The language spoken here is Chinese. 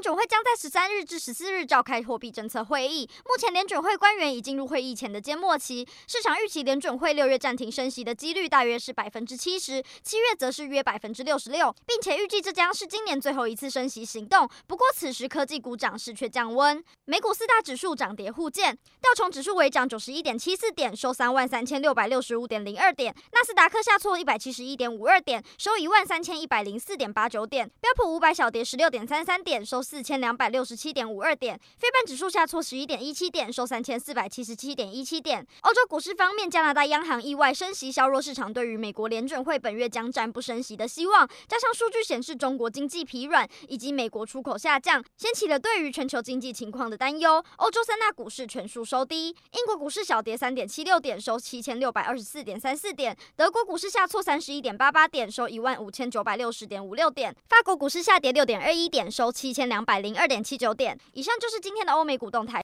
联准会将在十三日至十四日召开货币政策会议。目前联准会官员已进入会议前的缄默期，市场预期联准会六月暂停升息的几率大约是百分之七十，七月则是约百分之六十六，并且预计这将是今年最后一次升息行动。不过此时科技股涨势却降温，美股四大指数涨跌互见，道琼指数微涨九十一点七四点，收三万三千六百六十五点零二点；纳斯达克下挫一百七十一点五二点，收一万三千一百零四点八九点；标普五百小跌十六点三三点，收四千两百六十七点五二点，非半指数下挫十一点一七点，收三千四百七十七点一七点。欧洲股市方面，加拿大央行意外升息，削弱市场对于美国联准会本月将暂不升息的希望。加上数据显示中国经济疲软以及美国出口下降，掀起了对于全球经济情况的担忧。欧洲三大股市全数收低，英国股市小跌三点七六点，收七千六百二十四点三四点；德国股市下挫三十一点八八点，收一万五千九百六十点五六点；法国股市下跌六点二一点，收七千两百零二点七九点。以上就是今天的欧美股动态。